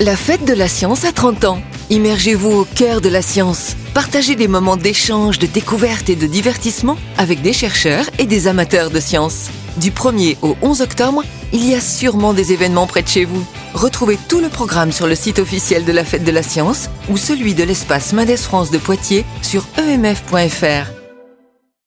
La fête de la science a 30 ans. Immergez-vous au cœur de la science. Partagez des moments d'échange, de découverte et de divertissement avec des chercheurs et des amateurs de science. Du 1er au 11 octobre, il y a sûrement des événements près de chez vous. Retrouvez tout le programme sur le site officiel de la Fête de la Science ou celui de l'espace Mendes France de Poitiers sur emf.fr.